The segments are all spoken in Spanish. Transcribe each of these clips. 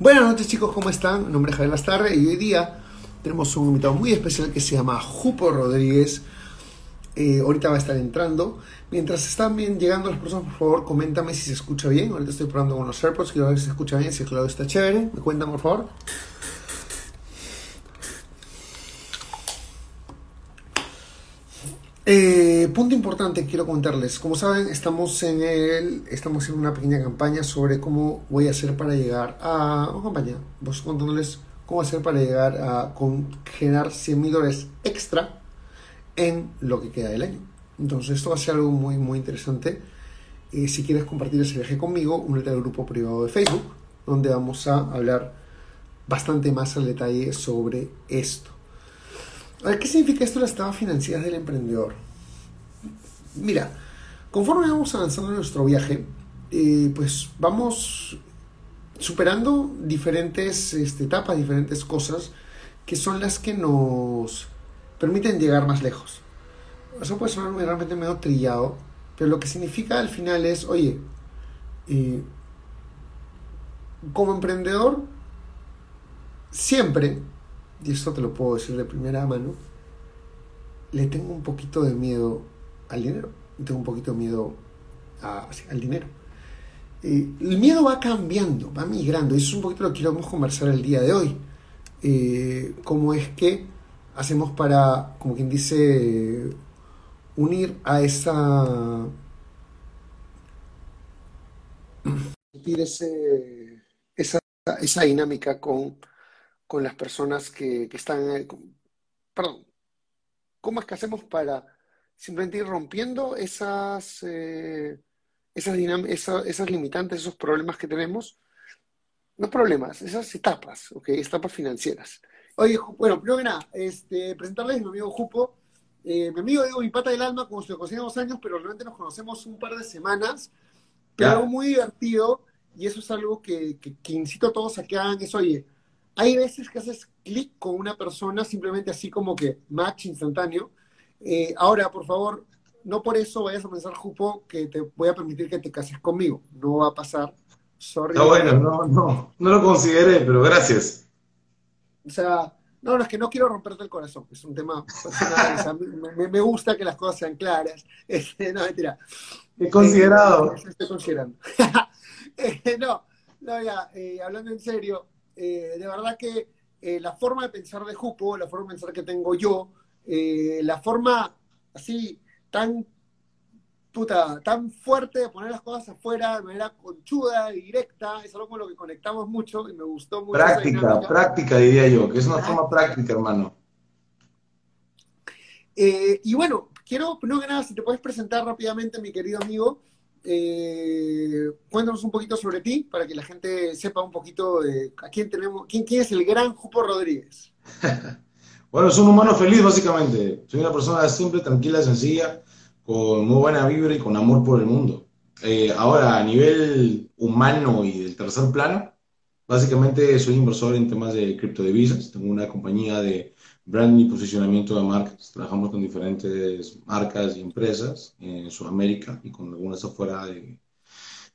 Buenas noches chicos, ¿cómo están? Mi nombre es Javier Lastarre y hoy día tenemos un invitado muy especial que se llama Jupo Rodríguez. Eh, ahorita va a estar entrando. Mientras están bien llegando las personas, por favor, coméntame si se escucha bien. Ahorita estoy probando con los AirPods, quiero ver si se escucha bien, si el clavo está chévere. Me cuentan, por favor. Eh, punto importante quiero contarles. Como saben, estamos en el, estamos en una pequeña campaña sobre cómo voy a hacer para llegar a una campaña. Vos contándoles cómo hacer para llegar a generar 100 mil dólares extra en lo que queda del año. Entonces esto va a ser algo muy muy interesante. Eh, si quieres compartir ese viaje conmigo, únete al grupo privado de Facebook, donde vamos a hablar bastante más al detalle sobre esto. ¿qué significa esto las estafa financieras del emprendedor? Mira, conforme vamos avanzando en nuestro viaje, eh, pues vamos superando diferentes este, etapas, diferentes cosas que son las que nos permiten llegar más lejos. Eso puede sonar realmente medio trillado, pero lo que significa al final es, oye, eh, como emprendedor, siempre y esto te lo puedo decir de primera mano, le tengo un poquito de miedo al dinero. Tengo un poquito miedo al dinero. el miedo va cambiando, va migrando. Eso es un poquito lo que queremos conversar el día de hoy. Eh, cómo es que hacemos para, como quien dice, unir a esa... Ese, esa, esa dinámica con con las personas que, están... Eh, perdón, ¿cómo es que hacemos para simplemente ir rompiendo esas, eh, esas, esas, limitantes, esos problemas que tenemos? No problemas, esas etapas, ¿ok? Etapas financieras. Oye, bueno, primero que nada, este, presentarles a mi amigo Jupo. Eh, mi amigo, digo, mi pata del alma, como si lo conocíamos años, pero realmente nos conocemos un par de semanas. Pero algo muy divertido, y eso es algo que, que, que incito a todos a que hagan, es, oye, hay veces que haces clic con una persona simplemente así como que match instantáneo. Eh, ahora, por favor, no por eso vayas a pensar, Jupo, que te voy a permitir que te cases conmigo. No va a pasar. Sorry. No, bueno, no, no, no lo consideré, pero gracias. O sea, no, no, es que no quiero romperte el corazón. Es un tema personal. me, gusta que las cosas sean claras. Este, no, mentira. He considerado. Eh, estoy considerando. Eh, no, no, ya, hablando en serio, eh, de verdad que eh, la forma de pensar de Jupo, la forma de pensar que tengo yo, eh, la forma así tan puta, tan fuerte de poner las cosas afuera de manera conchuda y directa, es algo con lo que conectamos mucho y me gustó mucho. Práctica, práctica diría yo, que es una forma práctica, hermano. y bueno, quiero, no que nada, si te puedes presentar rápidamente, mi querido amigo, eh, cuéntanos un poquito sobre ti para que la gente sepa un poquito de a quién tenemos, quién, quién es el gran Jupo Rodríguez. bueno, soy un humano feliz básicamente. Soy una persona simple, tranquila, sencilla, con muy buena vibra y con amor por el mundo. Eh, ahora, a nivel humano y del tercer plano, básicamente soy inversor en temas de criptodivisas. Tengo una compañía de branding y posicionamiento de marcas. Trabajamos con diferentes marcas y empresas en Sudamérica y con algunas afuera de,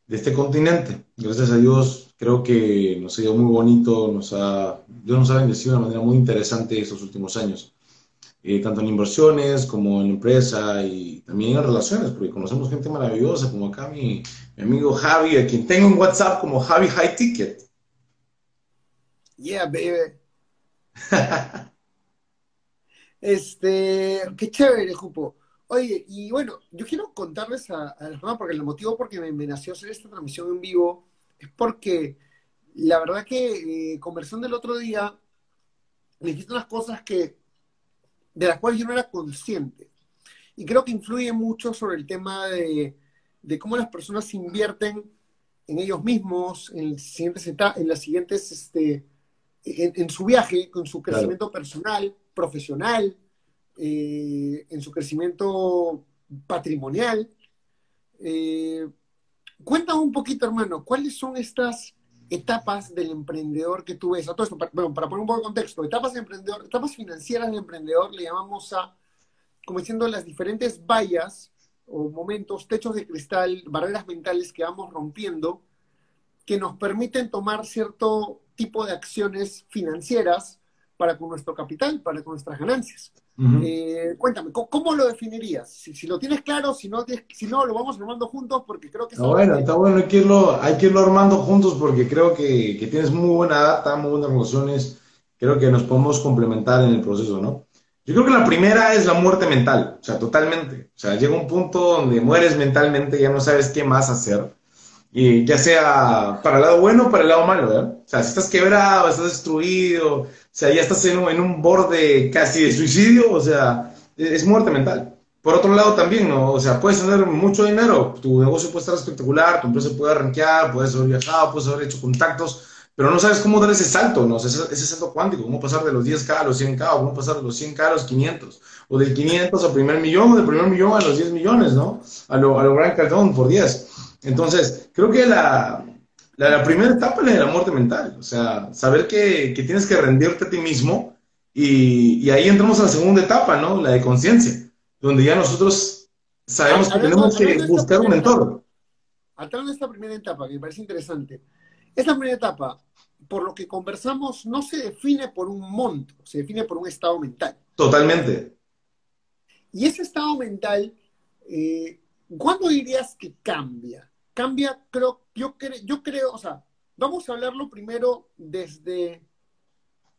este continente. Gracias a Dios, creo que nos ha ido muy bonito, nos ha, Dios nos ha bendecido de una manera muy interesante estos últimos años. Eh, tanto en inversiones como en empresa y también en relaciones, porque conocemos gente maravillosa como acá mi, mi amigo Javi, a quien tengo en WhatsApp como Javi High Ticket. Yeah, baby. Este, qué chévere, Jupo. Oye, y bueno, yo quiero contarles a, a las porque el motivo por que me, nació hacer esta transmisión en vivo es porque la verdad que eh, conversando el otro día, me dijiste unas cosas que, de las cuales yo no era consciente. Y creo que influye mucho sobre el tema de, de cómo las personas invierten en ellos mismos, en, siguientes en las siguientes, este, en, su viaje, con su crecimiento personal, profesional, eh, en su crecimiento patrimonial. Eh, un poquito, hermano, ¿cuáles son estas etapas del emprendedor que tú ves? A todo esto, para, bueno, para poner un poco de contexto, etapas de emprendedor, etapas financieras del emprendedor le llamamos a, como diciendo, las diferentes vallas o momentos, techos de cristal, barreras mentales que vamos rompiendo, que nos permiten tomar cierto tipo de acciones financieras para con nuestro capital, para con nuestras ganancias. Eh, cuéntame, ¿cómo, lo definirías? Si, lo tienes claro, si no, si no, lo vamos armando juntos porque creo que... Está bueno, está bueno, hay que, irlo, hay que irlo armando juntos porque creo que, que tienes muy buena data, muy buenas relaciones, creo que nos podemos complementar en el proceso, ¿no? Yo creo que la primera es la muerte mental, o sea, totalmente. O sea, llega un punto donde mueres mentalmente, ya no sabes qué más hacer. Y ya sea para el lado bueno o para el lado malo, ¿verdad? O sea, si estás quebrado, estás destruido, o sea, ya estás en un, en un borde casi de suicidio, o sea, es muerte mental. Por otro lado también, ¿no? O sea, puedes tener mucho dinero, tu negocio puede estar espectacular, tu empresa puede arranquear, puedes haber viajado, puedes haber hecho contactos, pero no sabes cómo dar ese salto, ¿no? Ese, ese salto cuántico, cómo pasar de los 10K a los 100K, o cómo pasar de los 100K a los 500, o del 500 al primer millón, o del primer millón a los 10 millones, ¿no? A lo, a lo Gran Cardón por 10. Entonces, creo que la, la, primera etapa es la de la muerte mental, o sea, saber que, que tienes que rendirte a ti mismo, y, y, ahí entramos a la segunda etapa, ¿no? La de conciencia, donde ya nosotros sabemos que tenemos que buscar un mentor. Al de esta primera etapa, que me parece interesante, esta primera etapa, por lo que conversamos, no se define por un monto, se define por un estado mental. Totalmente. Y ese estado mental, eh, ¿cuándo dirías que cambia? Cambia, creo, yo, creo, yo creo, o sea, vamos a hablarlo primero desde,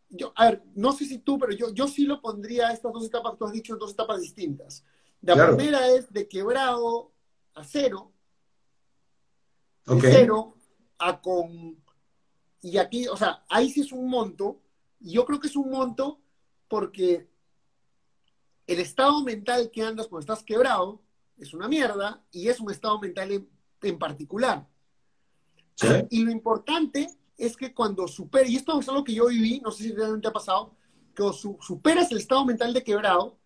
yo, a ver, no sé si tú, pero yo, yo sí lo pondría estas dos etapas que tú has dicho dos etapas distintas. La primera es de quebrado a cero, cero a con... Y aquí, o sea, ahí sí es un monto, y yo creo que es un monto porque el estado mental que andas cuando estás quebrado es una mierda y es un estado mental en, particular. Y lo importante es que cuando superes, y esto es algo que yo viví, no sé si realmente ha pasado, que superas el estado mental de quebrado,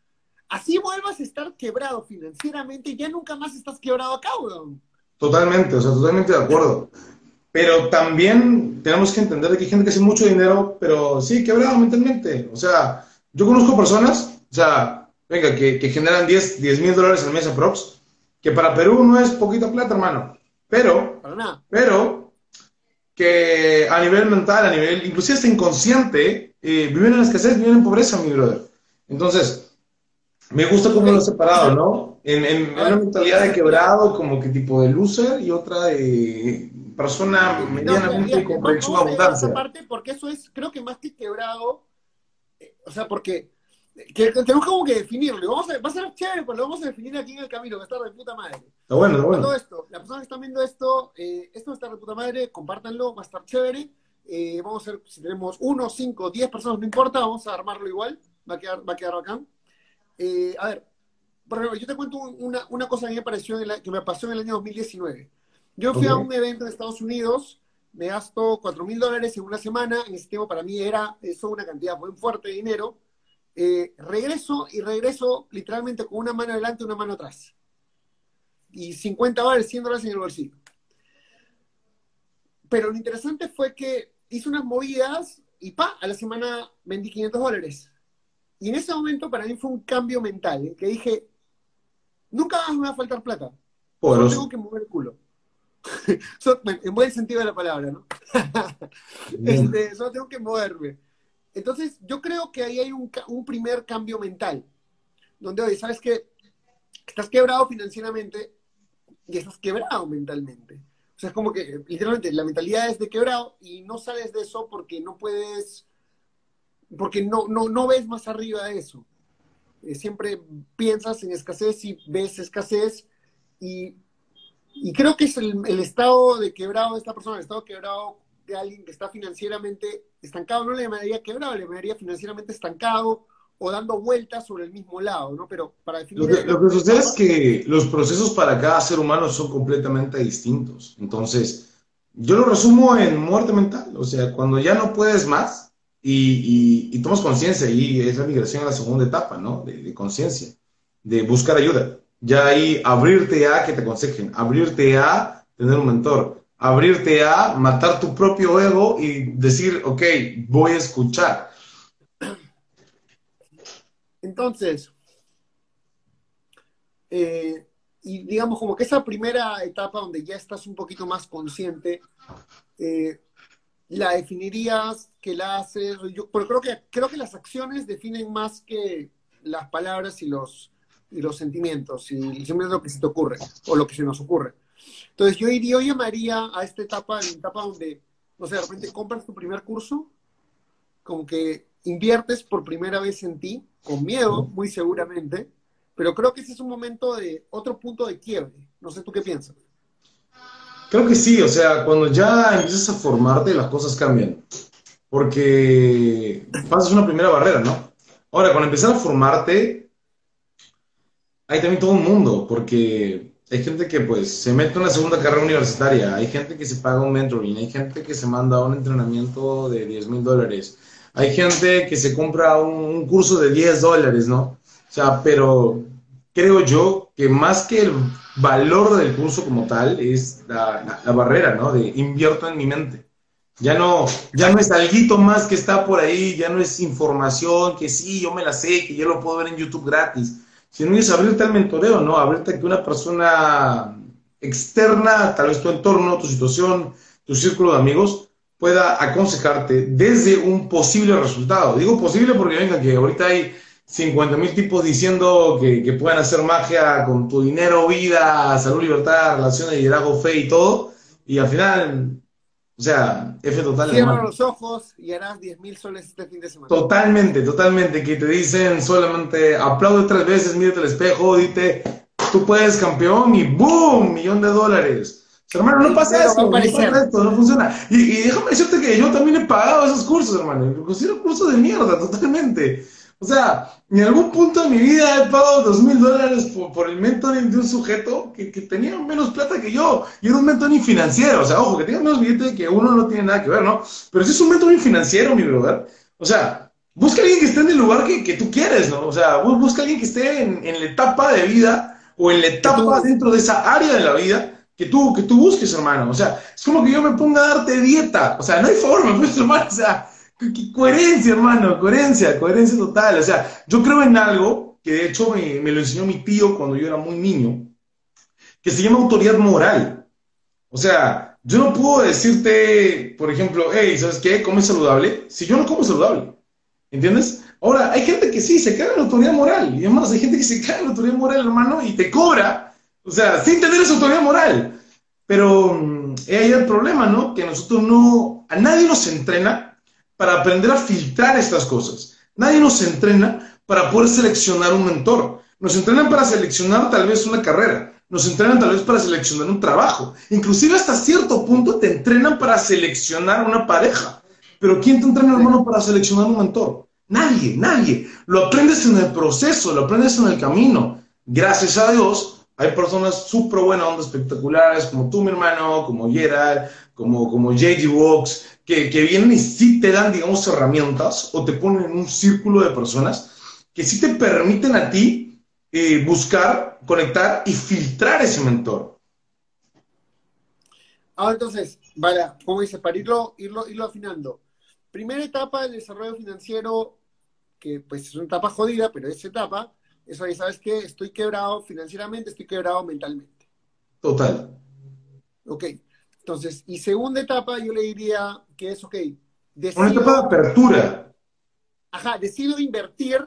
así vuelvas a estar quebrado financieramente, ya nunca más estás quebrado acá, weón. Totalmente, o sea, totalmente de acuerdo. Pero también tenemos que entender que hay gente que hace mucho dinero, pero sí, quebrado mentalmente. O sea, yo conozco personas, o sea, venga, que, que generan 10 mil dólares al mes aprox, que para Perú no es poquita plata, hermano. Pero, pero, que a nivel mental, a nivel, inclusive hasta inconsciente, eh, viven en escasez, viven en pobreza, mi brother. Entonces, me gusta cómo lo he separado, ¿no? En, en una mentalidad de quebrado, como que tipo de loser, y otra de persona medianamente con abundancia. Aparte, porque eso es, creo que más que quebrado, eh, o sea, porque que, tenemos como que definirlo. Vamos a, va a ser chévere, pero lo vamos a definir aquí en el camino, va a estar de puta madre. Está bueno, está bueno. Todo esto, las personas que están viendo esto, eh, esto va a estar de puta madre, compártanlo, va a estar chévere. Eh, vamos a ver si tenemos uno, cinco, diez personas, no importa, vamos a armarlo igual, va a quedar, va a quedar acá. a ver, por ejemplo, yo te cuento una, una cosa que me, pareció que me pasó en el año 2019. Yo fui a un evento en Estados Unidos, me gasto 4 mil dólares en una semana, en ese tiempo para mí era eso una cantidad muy fuerte de dinero. Eh, regreso y regreso literalmente con una mano adelante y una mano atrás. Y 50 dólares, 100 dólares en el bolsillo. Pero lo interesante fue que hice unas movidas y pa, a la semana vendí 500 dólares. Y en ese momento para mí fue un cambio mental, en que dije, nunca más me va a faltar plata. Solo tengo que mover el culo. en buen sentido de la palabra, ¿no? este, solo tengo que moverme. Entonces, yo creo que ahí hay un, un primer cambio mental, donde, oye, ¿sabes que Estás quebrado financieramente y estás quebrado mentalmente. O sea, es como que, literalmente, la mentalidad es de quebrado y no sales de eso porque no puedes, porque no, no, no ves más arriba de eso. Eh, siempre piensas en escasez y ves escasez y y creo que es el, estado de quebrado de esta persona, el estado quebrado de alguien que está financieramente estancado, no le llamaría quebrado, le llamaría financieramente estancado o dando vueltas sobre el mismo lado, ¿no? Pero para definir... Lo que, sucede es que los procesos para cada ser humano son completamente distintos. Entonces, yo lo resumo en muerte mental, o sea, cuando ya no puedes más y, y, tomas conciencia, y es la migración a la segunda etapa, ¿no? De, conciencia, de buscar ayuda. Ya ahí abrirte a que te aconsejen, abrirte a tener un mentor, abrirte a matar tu propio ego y decir, ok, voy a escuchar. Entonces, eh, y digamos como que esa primera etapa donde ya estás un poquito más consciente, eh, la definirías, que la haces, yo, pero creo que, creo que las acciones definen más que las palabras y los, y los sentimientos, y simplemente lo que se te ocurre, o lo que se nos ocurre. Entonces yo, yo llamaría a esta etapa, la etapa donde, no sé, de repente compras tu primer curso, como que inviertes por primera vez en ti, con miedo, muy seguramente, pero creo que ese es un momento de otro punto de quiebre. No sé tú qué piensas. Creo que sí, o sea, cuando ya empiezas a formarte, las cosas cambian. Porque pasas una primera barrera, ¿no? Ahora, cuando empiezas a formarte, hay también todo un mundo, porque hay gente que pues se mete una segunda carrera universitaria, hay gente que se paga un mentoring, hay gente que se manda un entrenamiento de 10 mil dólares, hay gente que se compra un, un curso de 10 dólares, ¿no? O sea, pero creo yo que más que el valor del curso como tal es la, barrera, ¿no? De invierto en mi mente. Ya no, ya no es algo más que está por ahí, ya no es información que sí, yo me la sé, que yo lo puedo ver en YouTube gratis, sino es abrirte al mentoreo, ¿no? Abrirte a que una persona externa, tal vez tu entorno, tu situación, tu círculo de amigos, pueda aconsejarte desde un posible resultado. Digo posible porque venga, que ahorita hay 50 mil tipos diciendo que, que pueden hacer magia con tu dinero, vida, salud, libertad, relaciones, liderazgo, fe y todo. Y al final, o sea, F total. Cierra los ojos y harás 10 mil soles este fin de semana. Totalmente, totalmente. Que te dicen solamente aplaude tres veces, mírate al espejo, dite, tú puedes campeón y ¡boom! Millón de dólares. Hermano, no pasa eso, no pasa esto, no funciona. Y, y, déjame decirte que yo también he pagado esos cursos, hermano. Considero cursos de mierda, totalmente. O sea, en algún punto de mi vida he pagado dos mil dólares por, el mentoring de un sujeto que, tenía menos plata que yo y era un mentoring financiero. O sea, ojo, que tenga menos billete que uno no tiene nada que ver, ¿no? Pero si es un mentoring financiero, mi brother, o sea, busca a alguien que esté en el lugar que, tú quieres, ¿no? O sea, busca a alguien que esté en, la etapa de vida o en la etapa dentro de esa área de la vida que tú, que tú busques, hermano. O sea, es como que yo me ponga a darte dieta. O sea, no hay forma, pues, hermano. O sea, coherencia, hermano, coherencia, coherencia total. O sea, yo creo en algo que de hecho me, lo enseñó mi tío cuando yo era muy niño, que se llama autoridad moral. O sea, yo no puedo decirte, por ejemplo, hey, ¿sabes qué? ¿Comes saludable? Si yo no como saludable. ¿Entiendes? Ahora, hay gente que sí, se cae en la autoridad moral. Y además, hay gente que se cae en la autoridad moral, hermano, y te cobra. O sea, sin tener esa autoridad moral. Pero mm, ahí el problema, ¿no? Que nosotros no, a nadie nos entrena para aprender a filtrar estas cosas. Nadie nos entrena para poder seleccionar un mentor. Nos entrenan para seleccionar tal vez una carrera. Nos entrenan tal vez para seleccionar un trabajo. Inclusive hasta cierto punto te entrenan para seleccionar una pareja. Pero ¿quién te entrena, hermano, para seleccionar un mentor? Nadie, nadie. Lo aprendes en el proceso, lo aprendes en el camino. Gracias a Dios, hay personas súper buenas, ondas espectaculares, como tú, mi hermano, como Gerald, como, como JG Walks, que, vienen y sí te dan, digamos, herramientas o te ponen en un círculo de personas que sí te permiten a ti eh, buscar, conectar y filtrar ese mentor. Ahora entonces, vale, como dice, para irlo, irlo, irlo afinando. Primera etapa del desarrollo financiero, que pues es una etapa jodida, pero esa etapa, eso ya sabes que estoy quebrado financieramente, estoy quebrado mentalmente. Total. Ok. Entonces, y segunda etapa, yo le diría que es, ok, decido, Una etapa de apertura. Ajá, decido invertir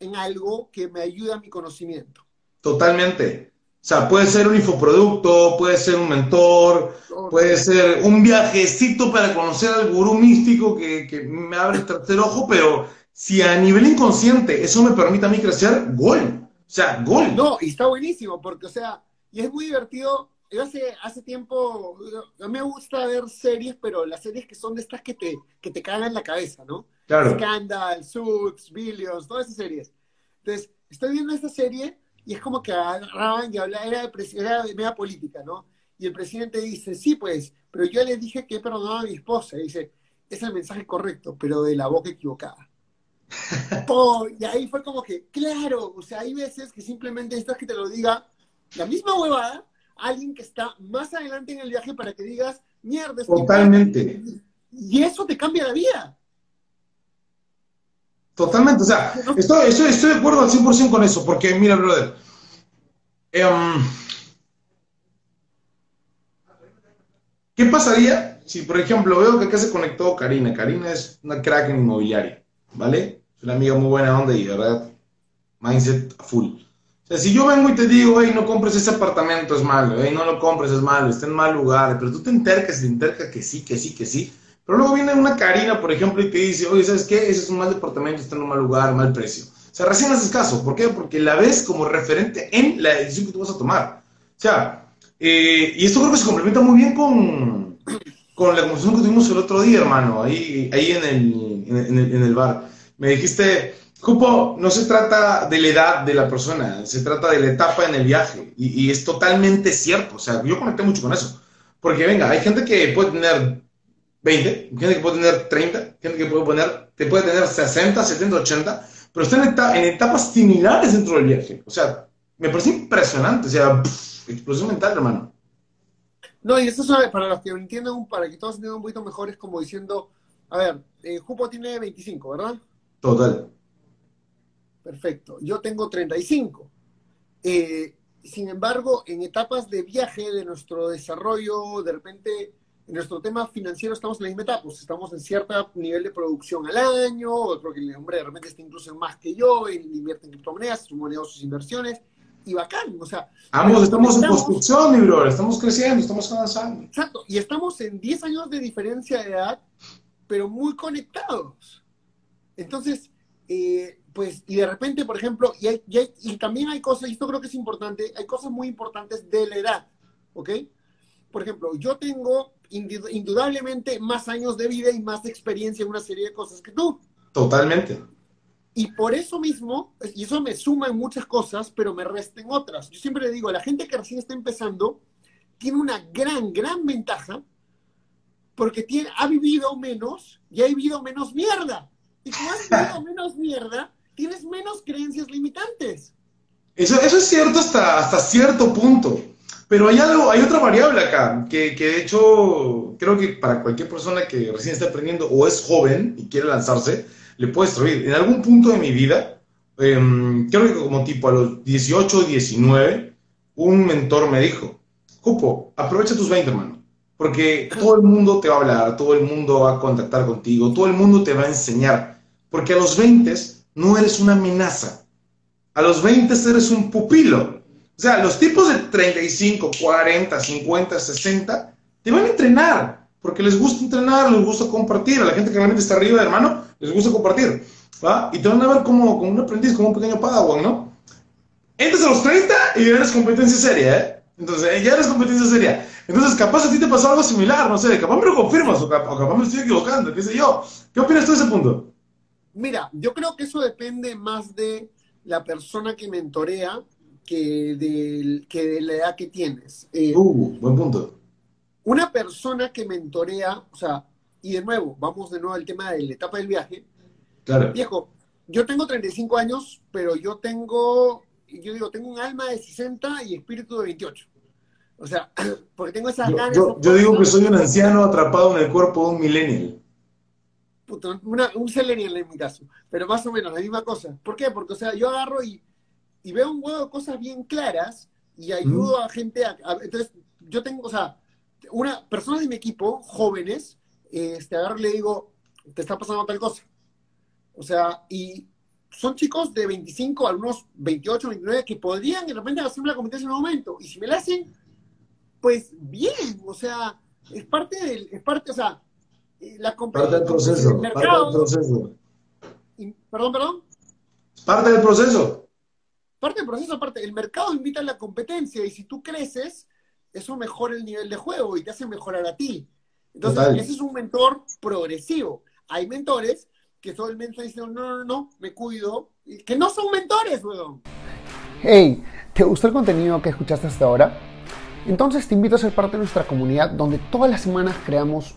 en algo que me ayude a mi conocimiento. Totalmente. O sea, puede ser un infoproducto, puede ser un mentor, puede ser un viajecito para conocer al gurú místico que, que, me abre el tercer ojo, pero si a nivel inconsciente eso me permite a mí crecer, gol. O sea, gol. No, y está buenísimo, porque, o sea, y es muy divertido yo hace, hace tiempo, no me gusta ver series, pero las series que son de estas que te, que te cagan la cabeza, ¿no? Claro. Scandal, Suits, Billions, todas esas series. Entonces, estoy viendo esta serie y es como que agarraban y hablaban, era de, era de media política, ¿no? Y el presidente dice, sí, pues, pero yo le dije que perdonaba a mi esposa. Y dice, es el mensaje correcto, pero de la boca equivocada. y ahí fue como que, claro, o sea, hay veces que simplemente necesitas que te lo diga la misma huevada, alguien que está más adelante en el viaje para que digas, mierda. Totalmente. Y eso te cambia la vida. Totalmente, o sea, estoy, estoy, de acuerdo al 100% con eso, porque mira, brother, em, ¿qué pasaría si, por ejemplo, veo que acá se conectó Karina? Karina es una crack en inmobiliaria, ¿vale? Es una amiga muy buena onda y, ¿verdad? Mindset full. O sea, si yo vengo y te digo, hey, no compres ese apartamento, es malo, hey, no lo compres, es malo, está en mal lugar, pero tú te entercas, te entercas que sí, que sí, que sí, pero luego viene una Karina, por ejemplo, y te dice, oye, ¿sabes qué? Ese es un mal departamento, está en un mal lugar, mal precio. O sea, recién haces caso. ¿Por qué? Porque la ves como referente en la decisión que tú vas a tomar. O sea, eh, y esto creo que se complementa muy bien con, con la conversación que tuvimos el otro día, hermano, ahí, ahí en, el, en, el, en el bar. Me dijiste, Cupo, no se trata de la edad de la persona, se trata de la etapa en el viaje. Y, y, es totalmente cierto. O sea, yo conecté mucho con eso. Porque venga, hay gente que puede tener 20, gente que puede tener 30, gente que puede poner, te puede tener 60, 70, 80, pero están en, etapas similares dentro del viaje. O sea, me parece impresionante, o sea, explosión mental, hermano. No, y esto es para los que entiendan, para que todos entiendan un poquito mejor, es como diciendo, a ver, eh, Jupo tiene 25, ¿verdad? Total. Perfecto. Yo tengo 35. Eh, sin embargo, en etapas de viaje de nuestro desarrollo, de repente en nuestro tema financiero estamos en la misma etapa, pues estamos en cierto nivel de producción al año, otro que el hombre de repente está incluso en más que yo, invierte en criptomonedas, su moneda sus inversiones, y bacán, o sea... Ambos estamos en construcción, mi bro, estamos creciendo, estamos avanzando. Exacto, y estamos en 10 años de diferencia de edad, pero muy conectados. Entonces, eh, pues, y de repente, por ejemplo, y, hay, y, y también hay cosas, y esto creo que es importante, hay cosas muy importantes de la edad, ¿ok? Por ejemplo, yo tengo indudablemente más años de vida y más experiencia en una serie de cosas que tú. Totalmente. Y por eso mismo, y eso me suma en muchas cosas, pero me resta en otras. Yo siempre le digo, la gente que recién está empezando tiene una gran, gran ventaja porque tiene, ha vivido menos y ha vivido menos mierda. Y como has vivido menos mierda, tienes menos creencias limitantes. Eso, eso es cierto hasta, hasta cierto punto. Pero hay algo, hay otra variable acá, que, que, de hecho creo que para cualquier persona que recién está aprendiendo o es joven y quiere lanzarse, le puede servir. En algún punto de mi vida, em, creo que como tipo a los 18 o 19, un mentor me dijo, Cupo, aprovecha tus 20, hermano, porque todo el mundo te va a hablar, todo el mundo va a contactar contigo, todo el mundo te va a enseñar, porque a los 20 no eres una amenaza, a los 20 eres un pupilo o sea, los tipos de 35, 40, 50, 60 te van a entrenar porque les gusta entrenar, les gusta compartir. A la gente que realmente está arriba, hermano, les gusta compartir. ¿va? Y te van a ver como, como un aprendiz, como un pequeño padawan, ¿no? Entras a los 30 y eres competencia seria, ¿eh? Entonces, ya eres competencia seria. Entonces, capaz a ti te pasó algo similar, no sé, capaz me lo confirmas o capaz me estoy equivocando, qué sé yo. ¿Qué opinas tú de ese punto? Mira, yo creo que eso depende más de la persona que mentorea que de, que de la edad que tienes. Eh, uh, buen punto. Una persona que mentorea, o sea, y de nuevo, vamos de nuevo al tema de la etapa del viaje. Claro. Viejo, yo tengo 35 años, pero yo tengo, yo digo, tengo un alma de 60 y espíritu de 28. O sea, porque tengo esas ganas. Yo, yo digo que soy un anciano atrapado en el cuerpo de un millennial. Puto, una, un millennial en mi caso, pero más o menos la misma cosa. ¿Por qué? Porque, o sea, yo agarro y y veo un huevo de cosas bien claras y ayudo a gente a, Entonces, yo tengo, o sea, una persona de mi equipo, jóvenes, este, agarro y le digo, te está pasando tal cosa. O sea, y son chicos de 25, algunos 28, 29, que podrían de repente hacer una competencia en un momento. Y si me la hacen, pues bien, o sea, es parte del, es parte, o sea, la competencia. Parte del proceso, parte del proceso. perdón, perdón. Parte del proceso parte del proceso, aparte, el mercado invita a la competencia y si tú creces, eso mejora el nivel de juego y te hace mejorar a ti. Entonces, ese es un mentor progresivo. Hay mentores que solamente dicen, no, no, no, me cuido, que no son mentores, weón. Hey, ¿te gustó el contenido que escuchaste hasta ahora? Entonces te invito a ser parte de nuestra comunidad donde todas las semanas creamos